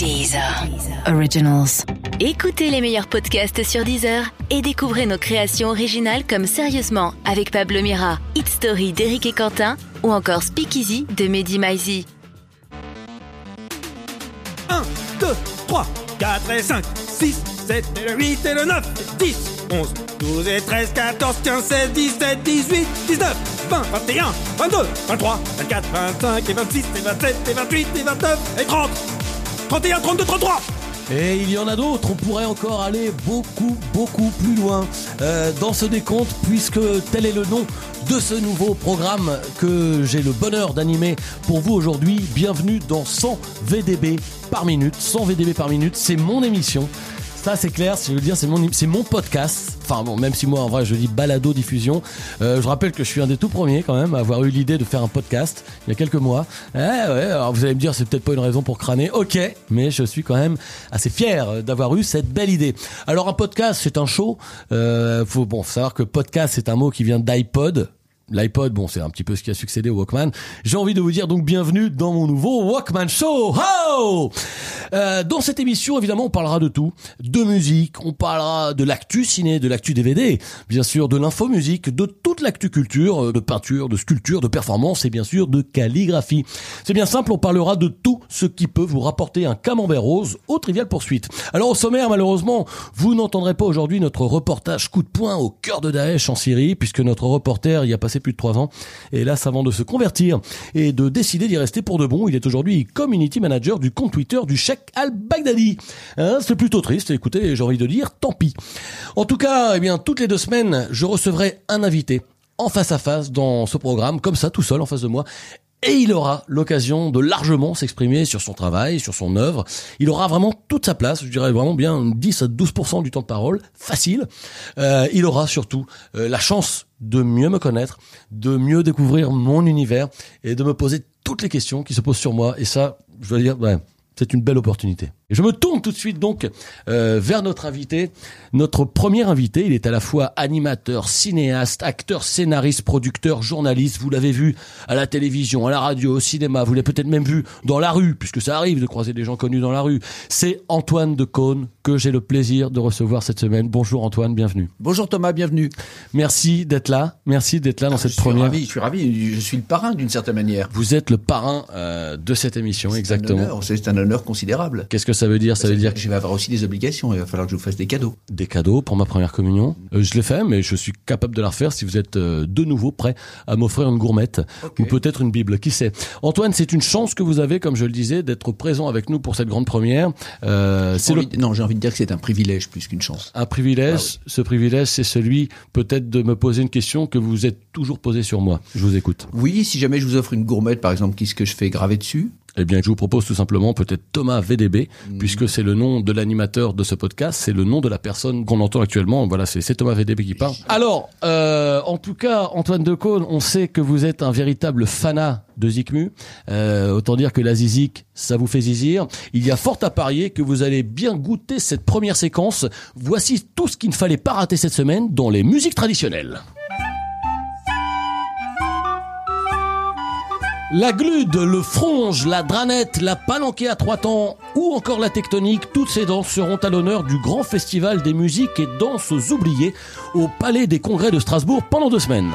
Deezer. Originals. Écoutez les meilleurs podcasts sur Deezer et découvrez nos créations originales comme Sérieusement avec Pablo Mira, Hit Story d'Éric et Quentin ou encore Speakeasy de Mehdi Maizi. 1, 2, 3, 4 et 5, 6, 7 et le 8 et le 9, 10, 11, 12 et 13, 14, 15, 16, 17, 18, 19, 20, 21, 22, 23, 24, 25 et 26 et 27 et 28 et 29 et 30, 31, 32, 33 Et il y en a d'autres, on pourrait encore aller beaucoup, beaucoup plus loin euh, dans ce décompte, puisque tel est le nom de ce nouveau programme que j'ai le bonheur d'animer pour vous aujourd'hui. Bienvenue dans 100 VDB par minute. 100 VDB par minute, c'est mon émission. Ça c'est clair, je veux dire c'est mon c'est mon podcast. Enfin bon, même si moi en vrai je dis balado diffusion. Euh, je rappelle que je suis un des tout premiers quand même à avoir eu l'idée de faire un podcast il y a quelques mois. Eh ouais, alors vous allez me dire c'est peut-être pas une raison pour crâner. Ok, mais je suis quand même assez fier d'avoir eu cette belle idée. Alors un podcast c'est un show. Euh, faut bon savoir que podcast c'est un mot qui vient d'iPod l'iPod, bon, c'est un petit peu ce qui a succédé au Walkman. J'ai envie de vous dire donc bienvenue dans mon nouveau Walkman Show. Ho euh, dans cette émission, évidemment, on parlera de tout, de musique, on parlera de l'actu ciné, de l'actu DVD, bien sûr, de l'infomusique, de toute l'actu culture, euh, de peinture, de sculpture, de performance et bien sûr de calligraphie. C'est bien simple, on parlera de tout ce qui peut vous rapporter un camembert rose au Trivial Poursuite. Alors au sommaire, malheureusement, vous n'entendrez pas aujourd'hui notre reportage coup de poing au cœur de Daesh en Syrie, puisque notre reporter y a passé plus de trois ans. Et là, avant de se convertir et de décider d'y rester pour de bon, il est aujourd'hui community manager du compte Twitter du Sheikh al-Baghdadi. Hein, c'est plutôt triste. Écoutez, j'ai envie de dire, tant pis. En tout cas, eh bien, toutes les deux semaines, je recevrai un invité en face à face dans ce programme, comme ça, tout seul en face de moi et il aura l'occasion de largement s'exprimer sur son travail, sur son œuvre. Il aura vraiment toute sa place, je dirais vraiment bien 10 à 12% du temps de parole, facile. Euh, il aura surtout euh, la chance de mieux me connaître, de mieux découvrir mon univers et de me poser toutes les questions qui se posent sur moi. Et ça, je veux dire, ouais, c'est une belle opportunité. Et je me tourne tout de suite donc euh, vers notre invité, notre premier invité. Il est à la fois animateur, cinéaste, acteur, scénariste, producteur, journaliste. Vous l'avez vu à la télévision, à la radio, au cinéma. Vous l'avez peut-être même vu dans la rue, puisque ça arrive de croiser des gens connus dans la rue. C'est Antoine de Caunes que j'ai le plaisir de recevoir cette semaine. Bonjour Antoine, bienvenue. Bonjour Thomas, bienvenue. Merci d'être là. Merci d'être là dans Ah, cette je suis première. Ravi, je suis ravi. Je suis le parrain d'une certaine manière. Vous êtes le parrain euh, de cette émission, exactement. C'est un honneur considérable. Qu'est-ce que ça veut dire Ça veut dire que je vais avoir aussi des obligations. Il va falloir que je vous fasse des cadeaux. des cadeaux pour ma première communion. Euh, je l'ai fait, mais je suis capable de la refaire si vous êtes euh, de nouveau prêt à m'offrir une gourmette ou peut-être une bible, qui sait? Antoine, c'est une chance que vous avez, comme je le disais, d'être présent avec nous pour cette grande première. Euh, c'est le, Non, j'ai envie de dire que c'est un privilège plus qu'une chance. un privilège. Ah Ce privilège, c'est celui peut-être de me poser une question que vous êtes toujours posée sur moi. Je vous écoute. Oui, si jamais je vous offre une gourmette, par exemple, qu'est-ce que je fais graver dessus? Eh bien, je vous propose tout simplement peut-être Thomas VDB, Mm. puisque c'est le nom de l'animateur de ce podcast, c'est le nom de la personne qu'on entend actuellement. Voilà, c'est c'est Thomas VDB qui parle. Alors, euh, en tout cas, Antoine Decaune, on sait que vous êtes un véritable fanat de Zikmu. Euh, autant dire que la zizik, ça vous fait zizir. Il y a fort à parier que vous allez bien goûter cette première séquence. Voici tout ce qu'il ne fallait pas rater cette semaine dans les musiques traditionnelles. La glude, le fronge, la dranette, la palanquée à trois temps ou encore la tectonique, toutes ces danses seront à l'honneur du grand festival des musiques et danses oubliées au Palais des Congrès de Strasbourg pendant deux semaines.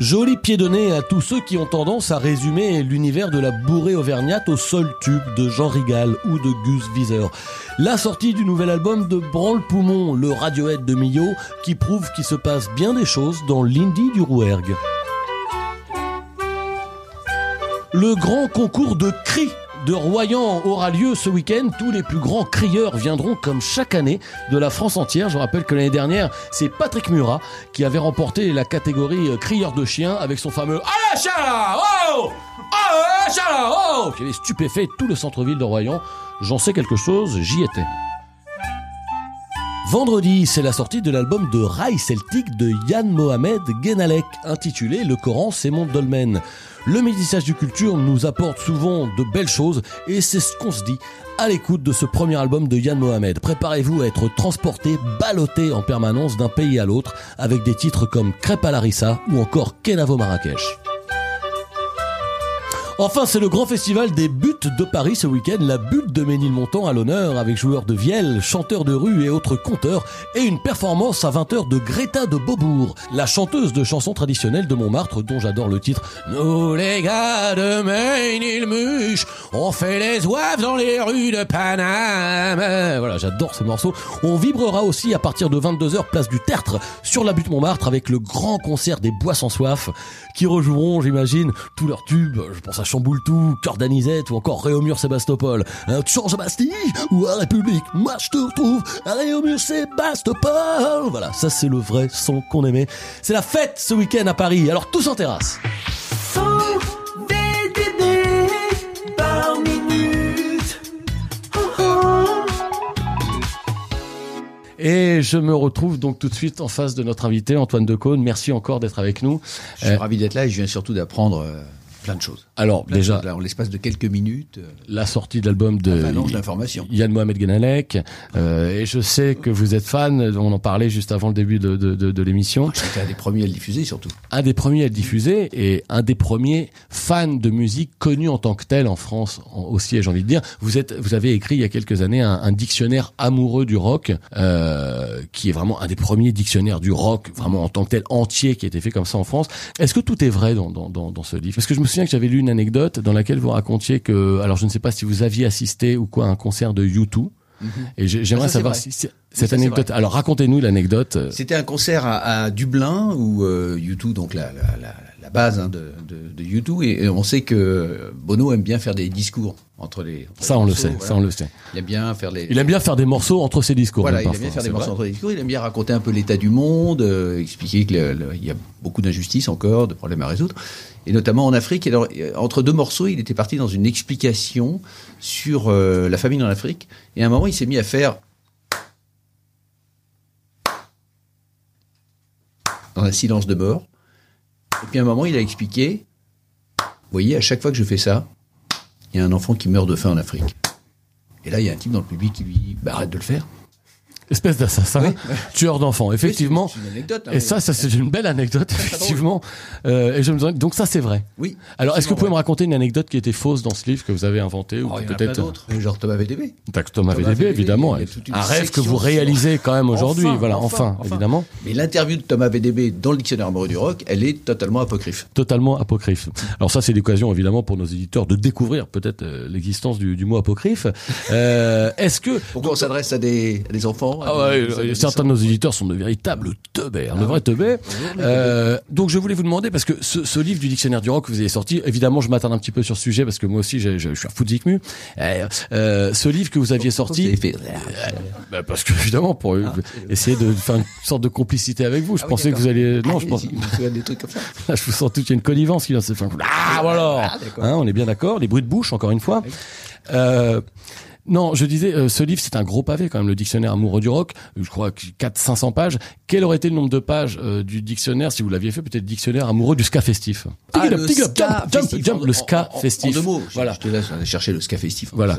Joli pied de nez à tous ceux qui ont tendance à résumer l'univers de la bourrée auvergnate au seul tube de Jean Rigal ou de Gus Wieser. La sortie du nouvel album de Branle Poumon, le Radiohead de Millau, qui prouve qu'il se passe bien des choses dans l'indie du Rouergue. Le grand concours de cris de Royan aura lieu ce week-end. Tous les plus grands crieurs viendront comme chaque année de la France entière. Je rappelle que l'année dernière, c'est Patrick Murat qui avait remporté la catégorie euh, crieur de chiens avec son fameux chien là Oh chien Oh qui avait stupéfait tout le centre-ville de Royan. J'en sais quelque chose, j'y étais. Vendredi, c'est la sortie de l'album de rail celtique de Yann Mohamed Genalek, intitulé Le Coran, c'est mon dolmen. Le métissage du culture nous apporte souvent de belles choses et c'est ce qu'on se dit à l'écoute de ce premier album de Yann Mohamed. Préparez-vous à être transporté, ballotté en permanence d'un pays à l'autre avec des titres comme Crêpe à Larissa ou encore Kenavo Marrakech. Enfin, c'est le grand festival des buttes de Paris ce week-end. La butte de Ménilmontant à l'honneur avec joueurs de vielle, chanteurs de rue et autres conteurs et une performance à 20h de Greta de Beaubourg, la chanteuse de chansons traditionnelles de Montmartre dont j'adore le titre. Nous les gars de Ménilmuche, on fait les oeufs dans les rues de Paname. Voilà, j'adore ce morceau. On vibrera aussi à partir de 22h place du Tertre sur la butte Montmartre avec le grand concert des Bois sans soif qui rejoueront, j'imagine, tous leurs tubes. Je pense à Chamboule tout, Cœur d'Anisette ou encore Réaumur Sébastopol. Un change Bastille ou à République. Moi je te retrouve à Réaumur Sébastopol. Voilà, ça c'est le vrai son qu'on aimait. C'est la fête ce week-end à Paris. Alors tous en terrasse. Et je me retrouve donc tout de suite en face de notre invité Antoine Decaune. Merci encore d'être avec nous. Je suis Euh, ravi d'être là et je viens surtout d'apprendre euh, plein de choses. Alors Plein déjà en l'espace de quelques minutes, euh, la sortie de l'album de avalanche d'informations. Yann Mohamed Genalek euh, et je sais que vous êtes fan, on en parlait juste avant le début de, de, de, de l'émission, J'étais un des premiers à le diffuser surtout. un des premiers à le diffuser et un des premiers fans de musique connu en tant que tel en France en- aussi, j'ai envie de dire. Vous êtes, vous avez écrit il y a quelques années un, un dictionnaire amoureux du rock, euh, qui est vraiment un des premiers dictionnaires du rock, vraiment en tant que tel entier, qui a été fait comme ça en France. Est-ce que tout est vrai dans, dans, dans, dans ce livre? Parce que je me souviens que j'avais lu une anecdote dans laquelle vous racontiez que, alors je ne sais pas si vous aviez assisté ou quoi à un concert de U2. Et j'ai- j'aimerais Ah, c'est savoir vrai. si ça, cette anecdote. Alors racontez-nous l'anecdote. euh, C'était un concert à, à Dublin où euh, U2, donc la, la, la, la base hein, de, de, de U2, et, et on sait que Bono aime bien faire des discours entre les. entre Ça les on le sait, voilà. ça on le sait. Il aime bien faire les. Il aime bien faire des morceaux entre ses discours. Voilà, il aime bien faire des morceaux vrai. entre les discours. Il aime bien raconter un peu l'état du monde, euh, expliquer qu'il y a beaucoup d'injustices encore, de problèmes à résoudre, et notamment en Afrique. Et euh, entre deux morceaux, il était parti dans une explication sur euh, la famine en Afrique. Et à un moment, il s'est mis à faire dans un silence de mort. Et puis à un moment, il a expliqué, vous voyez, à chaque fois que je fais ça, il y a un enfant qui meurt de faim en Afrique. Et là, il y a un type dans le public qui lui dit, bah, arrête de le faire. Espèce d'assassin, tueur d'enfants, effectivement. Oui, une anecdote, hein, et ça, ça c'est une belle anecdote, effectivement. Euh, et je me demande- donc ça c'est vrai. Oui. Alors, est-ce que vous pouvez me raconter une anecdote qui était fausse dans ce livre que vous avez inventé ou. Oh, plein peut-être d'autres. Genre Thomas VDB. Thomas Thomas VDB, VDB, évidemment. Un rêve que vous réalisez quand même aujourd'hui. Enfin, voilà, enfin, évidemment. Mais l'interview de Thomas VDB dans le dictionnaire amoureux du rock, elle est totalement apocryphe. Totalement apocryphe. Alors ça, c'est l'occasion évidemment pour nos éditeurs de découvrir peut-être euh, l'existence du, du mot apocryphe. Euh, Est-ce que Pourquoi on s'adresse à des, à des enfants Ah ouais, euh, adolescents certains de nos éditeurs sont de véritables teubers, de vrais teubers. Euh, donc je voulais vous demander parce que ce, ce livre du dictionnaire du rock que vous avez sorti, évidemment, je m'attarde un petit peu sur ce sujet parce que moi aussi, je, je suis un fou de. Euh, euh, ce livre que vous aviez sorti, fait- bah, parce que évidemment pour euh, essayer de faire une sorte de complicité avec vous, je Ah oui, pensais que vous alliez. Non, Ah, je pense. si, je me souviens des trucs comme ça. Là, je vous sens tout, il y a une connivence qui vient de se faire. Ah, voilà. Ah. Hein, on est bien d'accord. Les bruits de bouche, encore une fois. Euh, non, je disais, euh, ce livre, c'est un gros pavé quand même, le dictionnaire amoureux du rock. Je crois que 400-500 pages. Quel aurait été le nombre de pages euh, du dictionnaire, si vous l'aviez fait, peut-être dictionnaire amoureux du ska festif? Ah, le ska festif. le ska festif. En deux mots. Voilà. Je te laisse aller chercher le ska festif. Voilà.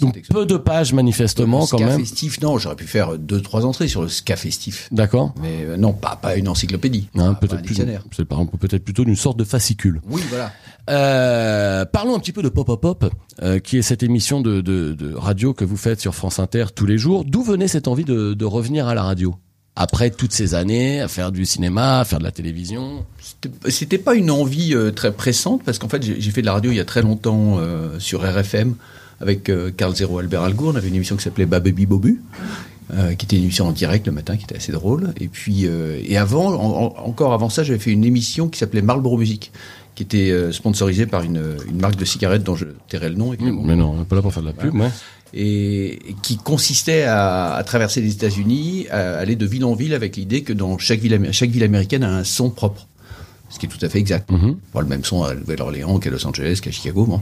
Donc peu de pages manifestement Le quand ska même. festif, non, j'aurais pu faire deux, trois entrées sur le ska festif. D'accord. Mais euh, non, pas, pas une encyclopédie. Peut-être plus, dictionnaire. c'est peut-être plutôt d'une sorte de fascicule. Oui, voilà. Euh, parlons un petit peu de Pop Pop Pop, euh, qui est cette émission de, radio que vous faites sur France Inter tous les jours. D'où venait cette envie de, revenir à la radio? Après toutes ces années à faire du cinéma, à faire de la télévision? C'était- pas une envie euh, très pressante parce qu'en fait j'ai fait de la radio il y a très longtemps sur RFM avec Carl Zero Albert Algour. On avait une émission qui s'appelait Bababi Bobu. qui était une émission en direct le matin, qui était assez drôle. Et puis, et avant, en- en- encore avant ça, j'avais fait une émission qui s'appelait Marlboro Music, qui était euh, sponsorisée par une, une marque de cigarettes dont je tairai le nom. évidemment. Mais non, on n'est pas là pour faire de la pub. Ouais. et, et qui consistait à, à traverser les États-Unis, à aller de ville en ville avec l'idée que dans chaque ville, chaque ville américaine a un son propre. Ce qui est tout à fait exact. Mhm. Pas le même son à Nouvelle-Orléans qu'à Los Angeles, qu'à Chicago. Bon.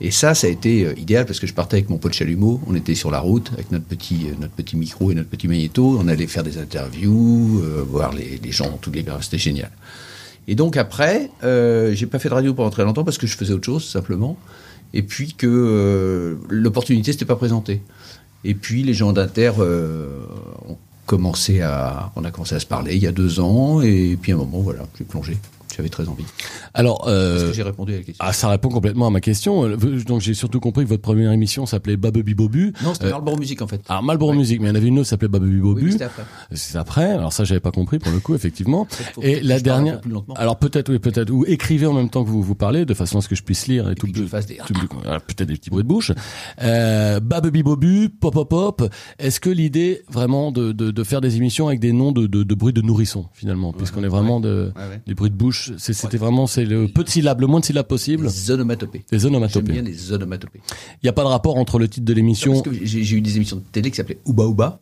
Et ça, ça a été euh, idéal parce que je partais avec mon pote chalumeau, on était sur la route avec notre petit, euh, notre petit micro et notre petit magnéto, on allait faire des interviews, euh, voir les, les gens, tous les gars, c'était génial. Et donc après, euh, j'ai pas fait de radio pendant très longtemps parce que je faisais autre chose simplement. Et puis que euh, l'opportunité s'était pas présentée. Et puis les gens d'Inter euh, ont commencé à, on a commencé à se parler il y a deux ans. Et puis à un moment, voilà, j'ai plongé. J'avais très envie. Alors, euh, que j'ai répondu à la question ah, ça répond complètement à ma question. Euh, Donc j'ai surtout compris que votre première émission s'appelait Babubi Bobu. Non, c'était Euh, Marlboro Music en fait. Alors Marlboro Music, mais il y en avait une autre qui s'appelait Babubi oui, Bobu. mais c'était après. c'est après. Alors ça, j'avais pas compris pour le coup, effectivement. Et la dernière. plus. Alors peut-être, oui, peut-être. Ou écrivez en même temps que vous vous parlez, de façon à ce que je puisse lire et, tout. puis que je fasse des- tout- voilà, peut-être des petits bruits de bouche. Euh, Bobu, Pop Pop Pop. Est-ce que l'idée vraiment de, de, de faire des émissions avec des noms de, de, de bruits de nourrissons finalement, puisqu'on est vraiment de Ouais, ouais. des bruits de bouche. C'était vraiment c'est le peu de syllabes, le moins de syllabes possible. Les onomatopées. Des J'aime onomatopées. bien les onomatopées. Il n'y a pas de rapport entre le titre de l'émission j'ai eu des émissions de télé qui s'appelaient Ouba Ouba.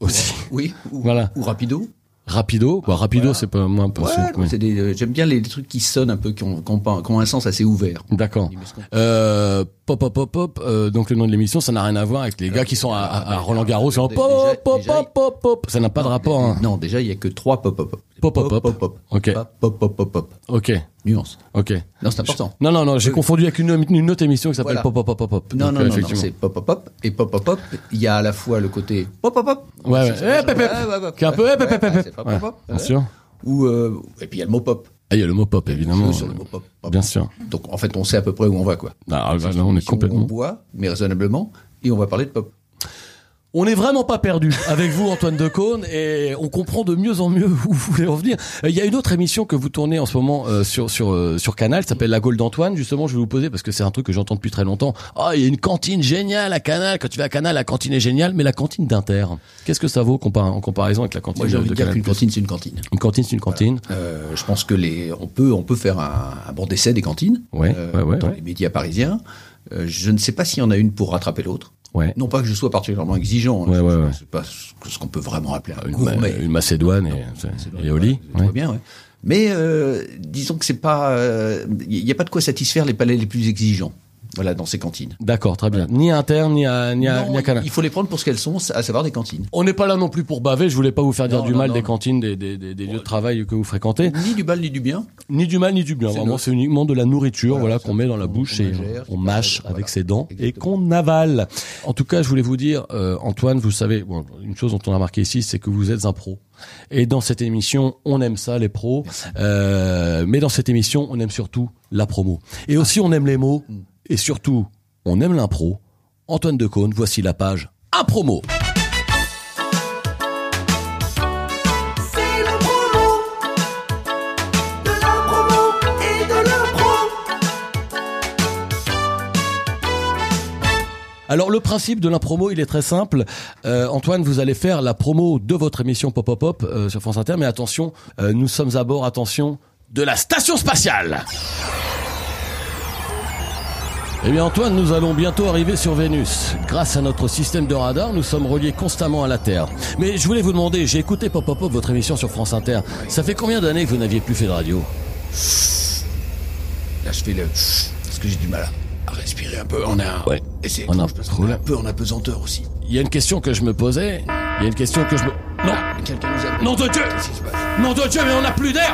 aussi. Oui. Ou, Voilà. Ou Rapido. Rapido, bah, rapido, Voilà. c'est pas moins Ouais, c'est- non, oui. des, euh, j'aime bien les, les trucs qui sonnent un peu, qui ont, qui ont, pas- qui ont un sens assez ouvert. D'accord. Euh, pop pop pop pop. euh, donc le nom de l'émission, ça n'a rien à voir avec les gars qui sont à, à- à Roland Garros. Ont Déjà- pop pop pop pop pop. Ça n'a pas de rapport. Hein. Non, déjà, il y a que trois pop pop pop. Pop, pop, pop. pop pop. Ok. Pop pop pop pop. Ok, Nuance. ok. Non, c'est important. Non non non, j'ai Oui. confondu avec une, une autre émission qui s'appelle Voilà. pop pop pop pop pop. Non, Donc, non, euh, non, c'est pop pop pop et pop pop pop. Il y a à la fois le côté pop pop pop. Ouais, Eh. Qui est un peu eh. Bien sûr. Ou euh, et puis il y a le mot pop. Ah, il y a le mot pop évidemment. Sur le mot pop. pop. Bien sûr. Donc en fait, on sait à peu près où on va quoi. Ah, bah, là, on est On complètement. boit, mais raisonnablement, et on va parler de pop. On n'est vraiment pas perdu avec vous, Antoine Decaune, et on comprend de mieux en mieux où vous voulez en venir. Euh, Il y a une autre émission que vous tournez en ce moment euh, sur sur euh, sur Canal, qui s'appelle La Gaule d'Antoine. Justement, je vais vous poser parce que c'est un truc que j'entends depuis très longtemps. Ah, il y a une cantine géniale à Canal. Quand tu vas à Canal, la cantine est géniale, mais la cantine d'Inter, qu'est-ce que ça vaut en comparaison avec la cantine Moi, j'ai envie de de dire Canal+. qu'une cantine, c'est une cantine. Une cantine, c'est une cantine. Euh, je pense que les, on peut, on peut faire un, un bon décès des cantines Ouais, euh, ouais, ouais, dans les médias parisiens. Euh, je ne sais pas s'il y en a une pour rattraper l'autre. Ouais. Non pas que je sois particulièrement exigeant. hein, Ouais, ouais, ouais. C'est pas ce qu'on peut vraiment appeler un Une, gourmet. une Macédoine et, C'est et au lit. Tout va ouais. bien, ouais. Mais euh, disons que c'est pas, il n'y a pas de quoi satisfaire les palais les plus exigeants. Voilà, dans ces cantines. D'accord, très bien. Ni à Inter, ni à, ni à, Non, ni à Canal. il faut les prendre pour ce qu'elles sont, à savoir des cantines. On n'est pas là non plus pour baver. Je voulais pas vous faire dire Non, du non, mal des cantines, des, des, des, des lieux de travail que vous fréquentez. Ni du mal ni du bien. Ni du mal ni du bien. Vraiment, c'est uniquement de la nourriture, voilà, Voilà, qu'on met dans la bouche on et on mâche avec ses dents et qu'on avale. En tout cas, je voulais vous dire, euh, Antoine, vous savez, bon, une chose dont on a marqué ici, c'est que vous êtes un pro. Et dans cette émission, on aime ça, les pros. Euh, mais dans cette émission, on aime surtout la promo. Et aussi, on aime les mots. Mm. Et surtout, on aime l'impro. Antoine Decaune, voici la page un promo. C'est la promo de la promo et de l'impro. Alors le principe de l'impromo, il est très simple. Euh, Antoine, vous allez faire la promo de votre émission Pop Pop Pop euh, sur France Inter, mais attention, euh, nous sommes à bord, attention, de la station spatiale. Eh bien Antoine, nous allons bientôt arriver sur Vénus. Grâce à notre système de radar, nous sommes reliés constamment à la Terre. Mais je voulais vous demander, j'ai écouté Pop Pop Pop, votre émission sur France Inter. Ça fait combien d'années que vous n'aviez plus fait de radio? Là, je fais le. Parce que j'ai du mal à, à respirer un peu. On a. Ouais. Et On a problème. est un peu en apesanteur aussi. Il y a une question que je me posais. Il y a une question que je me... Non Quelqu'un nous a. Nom de Dieu Nom de Dieu, mais on n'a plus d'air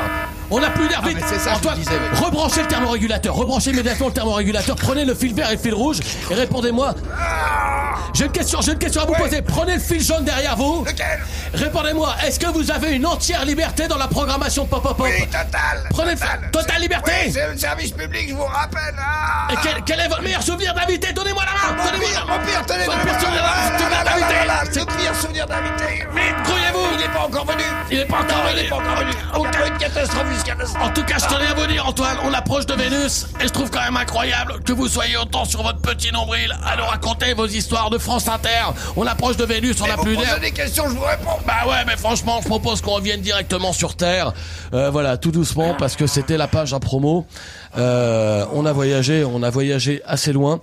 On n'a plus d'air, Ah, Antoine, disais, rebranchez le thermorégulateur, rebranchez immédiatement le thermorégulateur, prenez le fil vert et le fil rouge, et répondez-moi. J'ai une question, j'ai une question à vous poser. Prenez le fil jaune derrière vous. Lequel? Répondez-moi, est-ce que vous avez une entière liberté dans la programmation Pop Pop Pop? Oui, total Prenez le total. Totale liberté. Oui, c'est le service public, je vous rappelle. Ah. Et quel, quel est votre meilleur souvenir d'invité? Donnez-moi la main. Mon Donnez-moi pire, la main. mon pire, tenez Votre pire souvenir Ah, d'invité. Le pire souvenir d'invité. Vite, grouillez-vous Il n'est pas encore venu. Il est pas encore Non, il venu n'est pas encore venu. Encore une catastrophe jusqu'à l'instant En tout cas, je tenais à vous dire, Antoine, on approche de Vénus, et je trouve quand même incroyable que vous soyez autant sur votre petit nombril à nous raconter vos histoires de France Inter. On approche de Vénus, on n'a plus d'air. posez des questions, je vous réponds Bah ouais, mais franchement, je propose qu'on revienne directement sur Terre. Euh, voilà, tout doucement, parce que c'était la page à promo. Euh, on a voyagé, on a voyagé assez loin.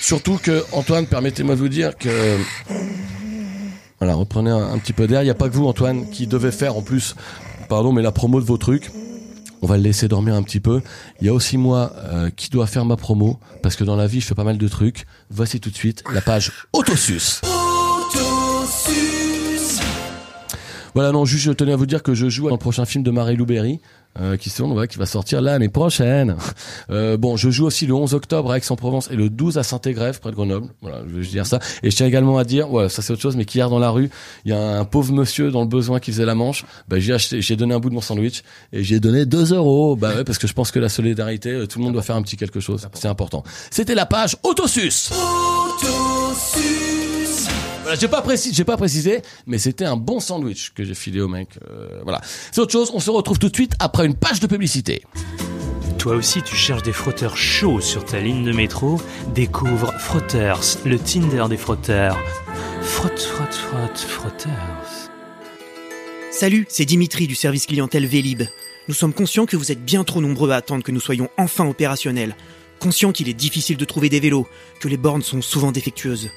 Surtout que, Antoine, permettez-moi de vous dire que... Voilà, reprenez un, un petit peu d'air. Il n'y a pas que vous, Antoine, qui devait faire en plus, pardon, mais la promo de vos trucs. On va le laisser dormir un petit peu. Il y a aussi moi euh, qui dois faire ma promo, parce que dans la vie, je fais pas mal de trucs. Voici tout de suite la page Autosus. Voilà, non, juste je tenais à vous dire que je joue dans le prochain film de Marie-Lou Berry. euh, qui, sont, ouais, qui va sortir l'année prochaine. Euh, bon, je joue aussi le 11 octobre à Aix-en-Provence et le 12 à Saint-Égrève, près de Grenoble. Voilà, je vais dire ça. Et je tiens également à dire, ouais, ça c'est autre chose, mais qu'hier dans la rue, il y a un pauvre monsieur dans le besoin qui faisait la manche. Bah, j'ai acheté, j'ai donné un bout de mon sandwich et j'ai donné 2 euros. Bah ouais, parce que je pense que la solidarité, euh, tout le monde doit faire un petit quelque chose. C'est important. C'était la page Autosus. Voilà, j'ai pas précisé, j'ai pas précisé, mais c'était un bon sandwich que j'ai filé au mec. euh, voilà. C'est autre chose. On se retrouve tout de suite après une page de publicité. Toi aussi, tu cherches des frotteurs chauds sur ta ligne de métro Découvre Frotters, le Tinder des frotteurs. Frotte, frotte, frotte, Frotters. Salut, c'est Dimitri du service clientèle Vélib. Nous sommes conscients que vous êtes bien trop nombreux à attendre que nous soyons enfin opérationnels. Conscients qu'il est difficile de trouver des vélos, que les bornes sont souvent défectueuses.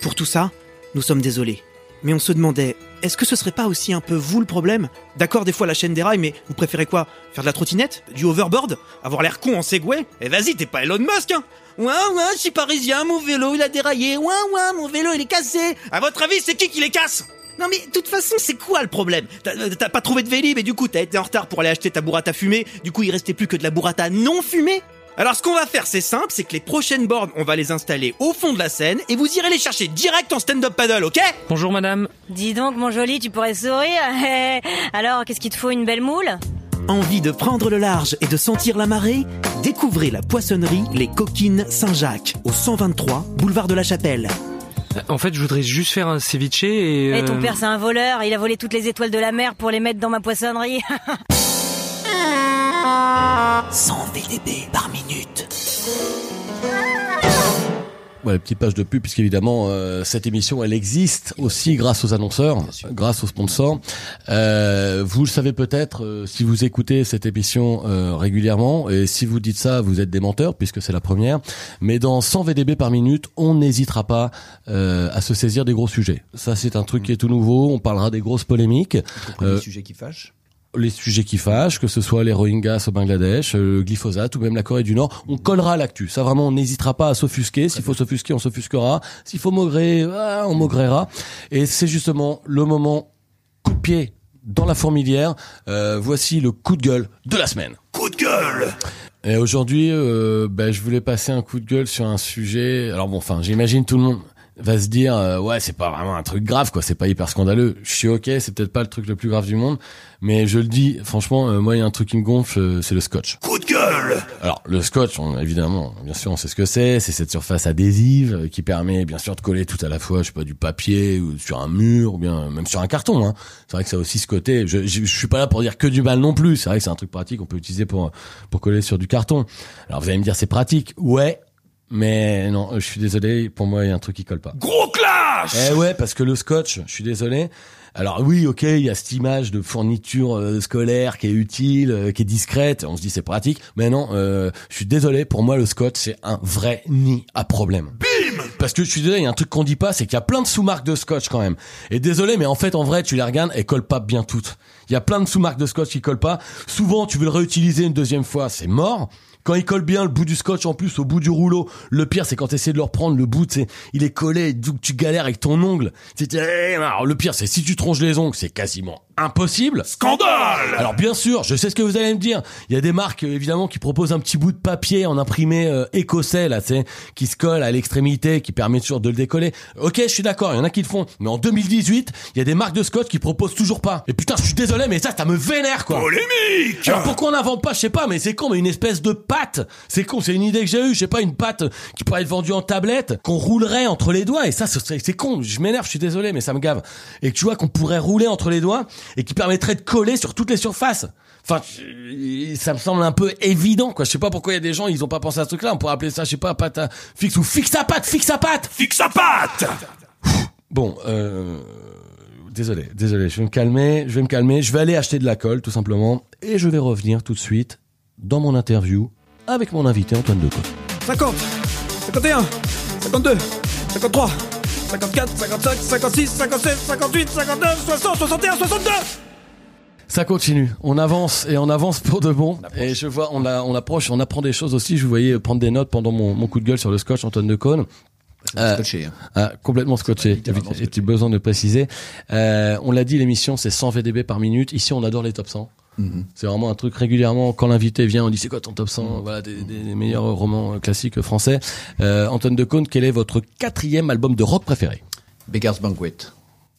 Pour tout ça, nous sommes désolés. Mais on se demandait, est-ce que ce serait pas aussi un peu vous le problème? D'accord, des fois la chaîne déraille, mais vous préférez quoi? Faire de la trottinette? Du overboard? Avoir l'air con en Segway? Eh vas-y, t'es pas Elon Musk, hein! Ouais, ouais, je suis parisien, mon vélo il a déraillé. Ouais, ouais, mon vélo il est cassé. À votre avis, c'est qui qui les casse? Non mais de toute façon, c'est quoi le problème? T'as t'as pas trouvé de Vélib et du coup t'as été en retard pour aller acheter ta burrata fumée, du coup il restait plus que de la burrata non fumée? Alors ce qu'on va faire c'est simple, c'est que les prochaines bornes on va les installer au fond de la scène et vous irez les chercher direct en stand-up paddle, ok? Bonjour madame. Dis donc, mon joli, tu pourrais sourire Alors, qu'est-ce qu'il te faut, une belle moule? Envie de prendre le large et de sentir la marée? Découvrez la poissonnerie Les Coquines Saint-Jacques au 123 boulevard de la Chapelle. Euh, En fait, je voudrais juste faire un ceviche et... Ton euh, père, c'est un voleur, il a volé toutes les étoiles de la mer pour les mettre dans ma poissonnerie. 100 VDB par minute. Voilà, petite page de pub, puisqu'évidemment, euh, cette émission, elle existe aussi grâce aux annonceurs, grâce aux sponsors. Euh, vous le savez peut-être, euh, si vous écoutez cette émission euh, régulièrement, et si vous dites ça, vous êtes des menteurs, puisque c'est la première. Mais dans 100 VDB par minute, on n'hésitera pas à se saisir des gros sujets. Ça, c'est un truc qui est tout nouveau. On parlera des grosses polémiques. Les sujets qui fâchent. Les sujets qui fâchent, que ce soit les Rohingyas au Bangladesh, euh, le glyphosate ou même la Corée du Nord, on collera l'actu. Ça vraiment, on n'hésitera pas à s'offusquer. S'il faut s'offusquer, on s'offusquera. S'il faut maugrer, ah, on maugrera. Et c'est justement le moment coup de pied dans la fourmilière. Euh, voici le coup de gueule de la semaine. Coup de gueule Et aujourd'hui, euh, ben, je voulais passer un coup de gueule sur un sujet. Alors bon, enfin, j'imagine tout le monde va se dire, euh, ouais, c'est pas vraiment un truc grave, quoi. C'est pas hyper scandaleux. Je suis ok, c'est peut-être pas le truc le plus grave du monde, mais je le dis, franchement, euh, moi, il y a un truc qui me gonfle, euh, c'est le scotch. Coup de gueule Alors, le scotch, on- évidemment, bien sûr, on sait ce que c'est. C'est cette surface adhésive euh, qui permet, bien sûr, de coller tout à la fois, je sais pas, du papier ou sur un mur ou bien même sur un carton. Hein. C'est vrai que ça a aussi ce côté. Je, je, je suis pas là pour dire que du mal non plus. C'est vrai que c'est un truc pratique qu'on peut utiliser pour pour coller sur du carton. Alors, vous allez me dire, c'est pratique. Ouais. Mais non, je suis désolé, pour moi il y a un truc qui colle pas. Gros clash Eh ouais, parce que le scotch, je suis désolé. Alors oui, ok, il y a cette image de fourniture euh, scolaire qui est utile, euh, qui est discrète. On se dit c'est pratique, mais non. euh, je suis désolé. Pour moi, le scotch c'est un vrai nid à problème. Bim Parce que je suis désolé, il y a un truc qu'on dit pas, c'est qu'il y a plein de sous-marques de scotch quand même. Et désolé, mais en fait, en vrai, tu les regardes, elles collent pas bien toutes. Il y a plein de sous-marques de scotch qui collent pas. Souvent, tu veux le réutiliser une deuxième fois, c'est mort. Quand il colle bien le bout du scotch en plus au bout du rouleau, le pire c'est quand tu essaies de le reprendre, le bout c'est il est collé, donc tu galères avec ton ongle. C'est- eh, Alors le pire c'est si tu tronches les ongles, c'est quasiment impossible. Scandale Alors bien sûr, je sais ce que vous allez me dire. Il y a des marques euh, évidemment qui proposent un petit bout de papier en imprimé euh, écossais là, tu qui se colle à l'extrémité, qui permet toujours de le décoller. Ok, je suis d'accord, il y en a qui le font. Mais en 2018, il y a des marques de scotch qui proposent toujours pas. Et putain, je suis désolé, mais ça, ça me vénère quoi. Polémique Alors pourquoi on n'invente pas, je sais pas, mais c'est con, mais une espèce de pâte. C'est con, c'est une idée que j'ai eue, je sais pas, une pâte qui pourrait être vendue en tablette, qu'on roulerait entre les doigts, et ça, c'est con, je m'énerve, je suis désolé, mais ça me gave. Et que tu vois qu'on pourrait rouler entre les doigts, et qui permettrait de coller sur toutes les surfaces. Enfin, ça me semble un peu évident, quoi. Je sais pas pourquoi il y a des gens, ils ont pas pensé à ce truc-là. On pourrait appeler ça, je sais pas, pâte à fixe ou fixe à pâte, fixe à pâte. Fixe à patte Bon, euh, désolé, désolé, je vais me calmer, je vais me calmer, je vais aller acheter de la colle, tout simplement, et je vais revenir tout de suite dans mon interview avec mon invité Antoine Decote. 50, 51, 52, 53, 54, 55, 56, 57, 58, 59, 60, 61, 62 Ça continue, on avance et on avance pour de bon. Et je vois, on, a, on approche, on apprend des choses aussi. Je vous voyais prendre des notes pendant mon, mon coup de gueule sur le scotch Antoine Decaune. C'est Euh, scotché, hein. Ah, complètement scotché. besoin de préciser? Euh, on l'a dit, l'émission c'est 100 VDB par minute. Ici, on adore les top 100. Mhm. C'est vraiment un truc régulièrement. Quand l'invité vient, on dit c'est quoi ton top 100 Voilà, des, des meilleurs romans euh, classiques français. Euh, Antoine Decaune, quel est votre quatrième album de rock préféré? Beggar's Banquet.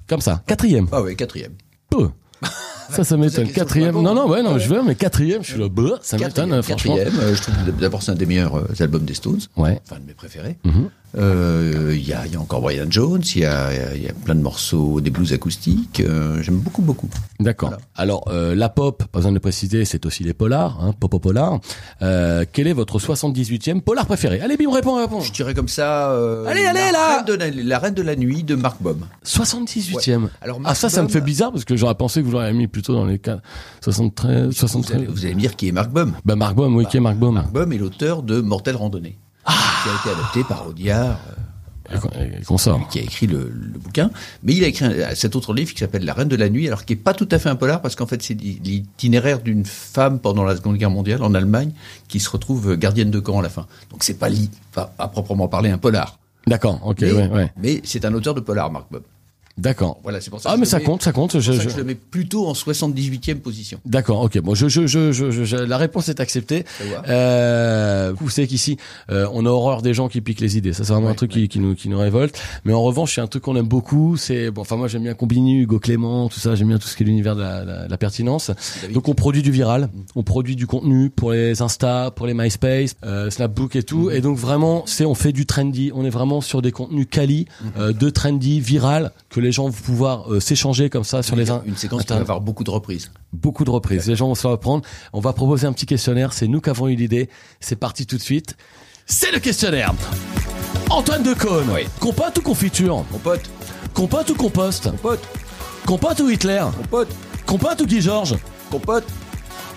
Comme ça, quatrième. Ah oui, quatrième. Peu. Ça, ça m'étonne. Quatrième. Non, non, ouais, non, Ouais. je veux, mais quatrième, je suis là, bah, ça m'étonne, Quatrième, euh, franchement. quatrième, euh, je trouve d'abord c'est un des meilleurs euh, albums des Stones. Ouais. Enfin, de mes préférés. Mhm. Euh, Il y, a, y a encore Brian Jones, il y y a- plein de morceaux, des blues acoustiques. euh, J'aime beaucoup, beaucoup. D'accord. Voilà. Alors, euh, la pop, pas besoin de le préciser, c'est aussi les polars, hein, pop polar. Euh, quel est votre 78e polar préféré? Allez, bim, réponds, réponds. Je dirais comme ça. euh, Allez, allez, la là Reine de la, la Reine de la Nuit de Mark Bob. 78e. Ouais. Alors, ah, Mark ça, ça me fait bizarre parce que j'aurais pensé que vous l'auriez mis plutôt dans les cas 73, Vous 73. allez, vous allez me dire qui est Mark Bob. Bah, Mark Baum, oui, qui est Mark Baum. Mark Bob est l'auteur de Mortel Randonnée, Ah. qui a été adapté par Audiard. euh, qui a écrit le, le bouquin, mais il a écrit un- cet autre livre qui s'appelle La Reine de la Nuit, alors qui est pas tout à fait un polar parce qu'en fait c'est l'itinéraire d'une femme pendant la Seconde Guerre mondiale en Allemagne qui se retrouve gardienne de camp à la fin. Donc c'est pas, pas à proprement parler un polar, D'accord, ok, mais, ouais, ouais. mais c'est un auteur de polar, Marc Bob. D'accord. Voilà, c'est pour ça. Ah, que mais je ça mets- compte, ça compte. Je, ça je- je le mets plutôt en 78e position. D'accord, ok. Bon, je, je, je, je, je- je- la réponse est acceptée. Euh, vous savez qu'ici, euh, on a horreur des gens qui piquent les idées. Ça, c'est vraiment un Ouais, truc qui, qui nous, qui nous révolte. Mais en revanche, c'est un truc qu'on aime beaucoup. C'est bon. Enfin, moi, j'aime bien Combini, Hugo Clément, tout ça. J'aime bien tout ce qui est l'univers de la, la- la pertinence. David. Donc, on produit du viral. On produit du contenu pour les Insta, pour les MySpace, euh, Snapbook et tout. Et donc, vraiment, c'est on fait du trendy. On est vraiment sur des contenus quali, euh, de trendy, viral, que les gens vont pouvoir euh, s'échanger comme ça sur les in- une séquence qui va avoir beaucoup de reprises. beaucoup de reprises. Les gens vont se faire apprendre. On va proposer un petit questionnaire. C'est nous qui avons eu l'idée. C'est parti tout de suite. C'est le questionnaire. Antoine Decaune. Oui. Compote ou confiture Mon pote, Compote ou compost mon pote, Compote ou Hitler mon pote, Compote ou Guy Georges compote,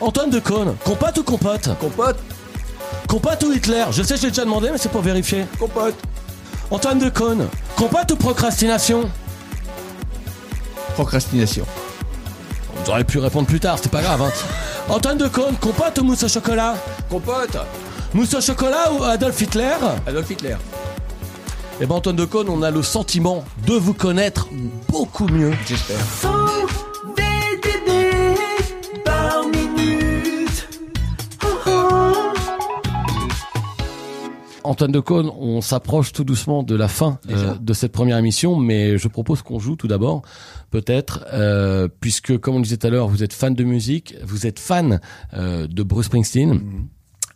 Antoine Decaune. Compote ou compote compote, Compote ou Hitler Je sais, je l'ai déjà demandé, mais c'est pour vérifier. compote, Antoine Decaune. Compote ou procrastination procrastination. Vous auriez pu répondre plus tard, c'est pas grave. Hein. Antoine Decaune. Compote ou mousse au chocolat? Compote, Mousse au chocolat ou Adolf Hitler? Adolf Hitler. Eh ben Antoine Decaune, on a le sentiment de vous connaître beaucoup mieux. J'espère. Antoine Decaune, on s'approche tout doucement de la fin euh, de cette première émission, mais je propose qu'on joue tout d'abord, peut-être, euh, puisque comme on le disait tout à l'heure, vous êtes fan de musique, vous êtes fan euh, de Bruce Springsteen,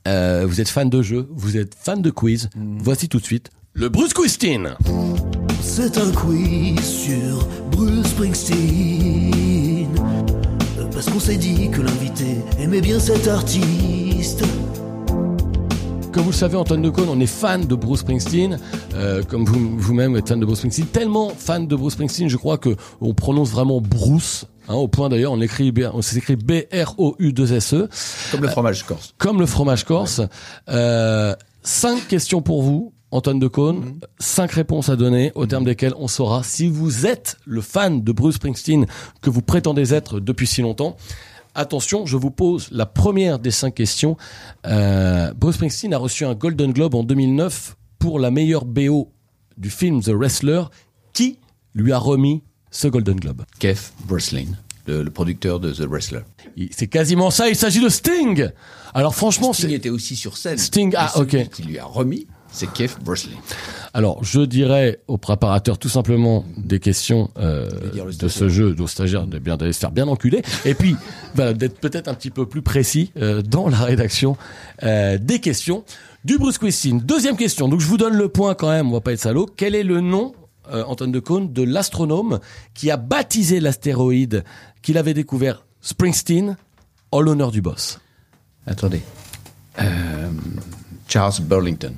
euh, vous êtes fan de jeux, vous êtes fan de quiz. Voici tout de suite le Bruce Springsteen. C'est un quiz sur Bruce Springsteen. Parce qu'on s'est dit que l'invité aimait bien cet artiste. Comme vous le savez, Antoine Decaune, on est fan de Bruce Springsteen, euh, comme vous vous-même êtes fan de Bruce Springsteen, tellement fan de Bruce Springsteen, je crois que on prononce vraiment Bruce. Hein, au point d'ailleurs, on écrit, on s'écrit B R O U 2 S E. Comme le fromage corse. comme le fromage corse. Euh, cinq questions pour vous, Antoine Decaune. Cinq réponses à donner, au terme desquelles on saura si vous êtes le fan de Bruce Springsteen que vous prétendez être depuis si longtemps. Attention, je vous pose la première des cinq questions. Euh, Bruce Springsteen a reçu un Golden Globe en 2009 pour la meilleure BO du film The Wrestler. Qui lui a remis ce Golden Globe? Keith Breslin, le, le producteur de The Wrestler. C'est quasiment ça, il s'agit de Sting Alors franchement, Sting était aussi sur scène. Sting, ah, ok. qui lui a remis, c'est Keith Breslin. Alors, je dirais aux préparateurs tout simplement des questions euh, de ce jeu, aux stagiaires de bien d'aller se faire bien enculer, et puis voilà, d'être peut-être un petit peu plus précis euh, dans la rédaction euh, des questions du Bruce Springsteen. Deuxième question. Donc, je vous donne le point quand même. On va pas être salaud. Quel est le nom, Antoine Decaune, de l'astronome qui a baptisé l'astéroïde qu'il avait découvert Springsteen en l'honneur du boss? Attendez. Charles Burlington.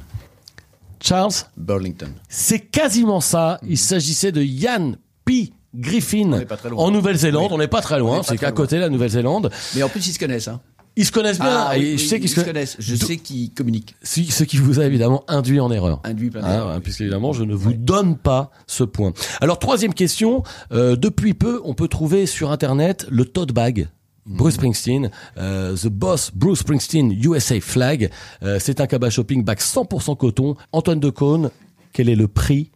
Charles Burlington. C'est quasiment ça. Il s'agissait de Ian P. Griffin est pas très loin. en Nouvelle-Zélande. Oui. On n'est pas très loin, c'est qu'à côté la Nouvelle-Zélande. Mais en plus, ils se connaissent. Hein. Ils se connaissent bien. Ah, oui, je sais qu'ils ils se se connaissent. Je sais qu'ils communiquent. Ce ce qui vous a évidemment induit en erreur. Induit plein Ah, d'erreurs. ouais, puisqu'évidemment, je ne vous donne pas ce point. Alors, troisième question. Euh, depuis peu, on peut trouver sur Internet le tote bag. Bruce Springsteen, euh, The Boss Bruce Springsteen USA Flag. Euh, c'est un cabas shopping bag 100% coton. Antoine Decaune, quel est le prix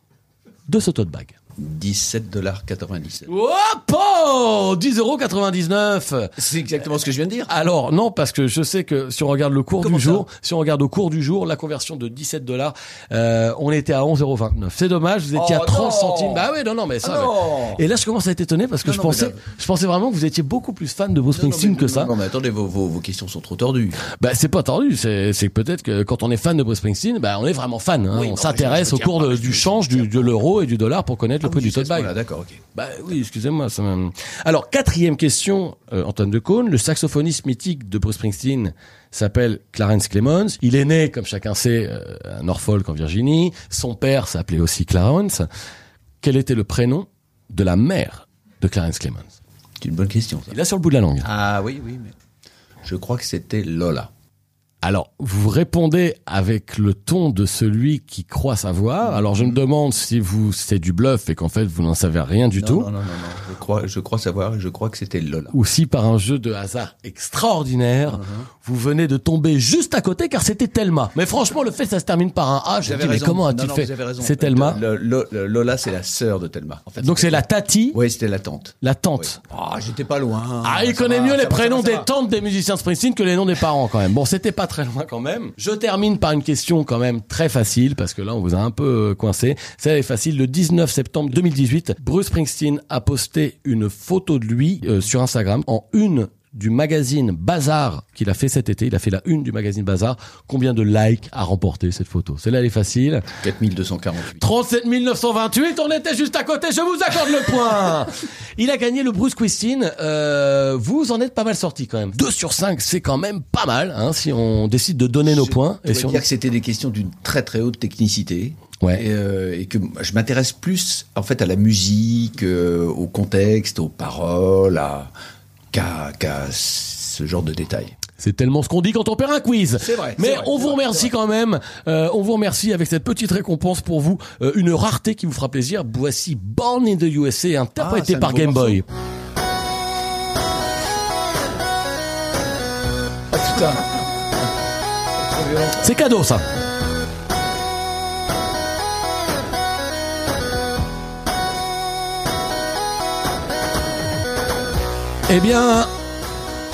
de ce tote bag? 17,97$. Hop oh 10,99€ C'est exactement ce que je viens de dire. Alors non, parce que je sais que si on regarde le cours Comment du jour, si on regarde au cours du jour, la conversion de 17 dollars, euh, on était à 11,29. C'est dommage, vous étiez Oh, à 30 non centimes. Bah oui, non, non, mais ça. Ah non mais- Et là, je commence à être étonné parce que Non, je pensais, je pensais vraiment que vous étiez beaucoup plus fan de Bruce Non, non, Springsteen mais- que non, ça. Non, mais attendez, vos, vos, vos questions sont trop tordues. Bah c'est pas tordu, c'est peut-être que quand on est fan de Bruce Springsteen, bah on est vraiment fan. Hein. Oui, on s'intéresse au cours de- du change du, de l'euro et du dollar pour connaître le prix du tote bag. D'accord, ok. Bah oui, excusez-moi. Ça Alors, quatrième question, euh, Antoine Decaune. Le saxophoniste mythique de Bruce Springsteen s'appelle Clarence Clemons. Il est né, comme chacun sait, euh, à Norfolk en Virginie. Son père s'appelait aussi Clarence. Quel était le prénom de la mère de Clarence Clemons? C'est une bonne question, ça. Il a sur le bout de la langue. Ah oui, oui, mais je crois que c'était Lola. Alors, vous répondez avec le ton de celui qui croit savoir. Alors, je me demande si vous c'est du bluff et qu'en fait vous n'en savez rien du non, tout. Non, non, non, non. Je crois, je crois savoir et je crois que c'était Lola. ou si par un jeu de hasard extraordinaire, vous venez de tomber juste à côté car c'était Thelma. Mais franchement, le fait ça se termine par un A, je me dis, mais comment a-t-il fait. C'est Thelma. Le- le- le- Lola, c'est la sœur de Thelma. En fait, Donc c'est la tati, Oui, c'était la tante. la tante. Ah, j'étais pas loin. Ah, il connaît va, mieux les va, prénoms va, des tantes des musiciens de Springsteen que les noms des parents quand même. Bon, c'était pas loin quand même. Je termine par une question quand même très facile parce que là on vous a un peu euh, coincé. C'est facile. Le 19 septembre 2018, Bruce Springsteen a posté une photo de lui euh, sur Instagram en une du magazine Bazar qu'il a fait cet été. Il a fait la une du magazine Bazar. Combien de likes a remporté cette photo? Celle-là, elle est facile. 4248. 37 928, on était juste à côté, je vous accorde le point Il a gagné le Bruce Springsteen, euh, vous en êtes pas mal sorti quand même. 2 sur 5, c'est quand même pas mal, hein, si on décide de donner nos points. Je Et si on... dire que c'était des questions d'une très très haute technicité. Ouais. Et, euh, et que je m'intéresse plus en fait à la musique, euh, au contexte, aux paroles, à qu'à ce genre de détails. C'est tellement ce qu'on dit quand on perd un quiz. C'est vrai, Mais vrai, on vous remercie quand même. Euh, on vous remercie avec cette petite récompense pour vous. Euh, une rareté qui vous fera plaisir. Voici Born in the USA, interprété Ah, par Game Boy. Ah putain C'est cadeau ça. Eh bien,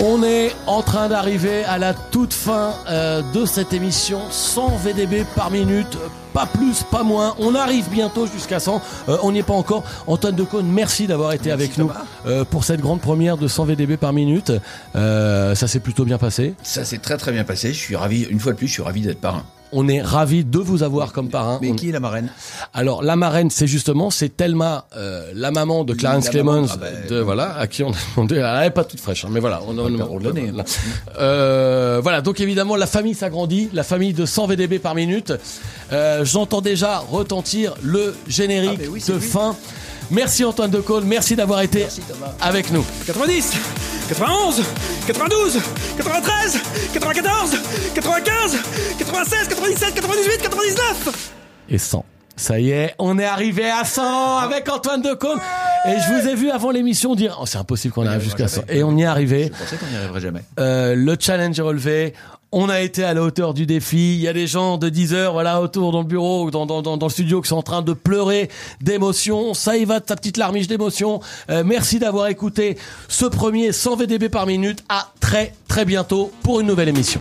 on est en train d'arriver à la toute fin euh, de cette émission. 100 VDB par minute, pas plus, pas moins. On arrive bientôt jusqu'à 100. Euh, on n'y est pas encore. Antoine Decaune, merci d'avoir été avec nous euh, pour cette grande première de 100 VDB par minute. Ça s'est plutôt bien passé. Ça s'est très très bien passé. Je suis ravi, une fois de plus, je suis ravi d'être parrain. On est ravis de vous avoir comme parrain. Mais On- qui est la marraine? Alors la marraine, c'est justement, c'est Thelma, euh, la maman de Clarence La maman, ah ben, de voilà, à qui on a demandé. Elle est pas toute fraîche, hein, mais voilà, on, on- on- redonner. voilà. Euh, voilà, donc évidemment la famille s'agrandit, la famille de 100 VDB par minute. Euh, J'entends déjà retentir le générique Ah, oui, c'est de lui. fin. Merci Antoine Decaune, merci d'avoir été avec nous. 90, 91, 92, 93, 94, 95, 96, 97, 98, 99 et 100. Ça y est, on est arrivé à 100 avec Antoine Decaune. Et je vous ai vu avant l'émission dire, oh, c'est impossible qu'on arrive jusqu'à 100. Et on y est arrivé. Je pensais qu'on n'y arriverait jamais. Euh, le challenge est relevé. On a été à la hauteur du défi. Il y a des gens de 10 heures, voilà, autour dans le bureau, dans, dans, dans, le studio, qui sont en train de pleurer d'émotion. Ça y va, ta petite larmiche d'émotion. Euh, merci d'avoir écouté ce premier 100 VDB par minute. À très, très bientôt pour une nouvelle émission.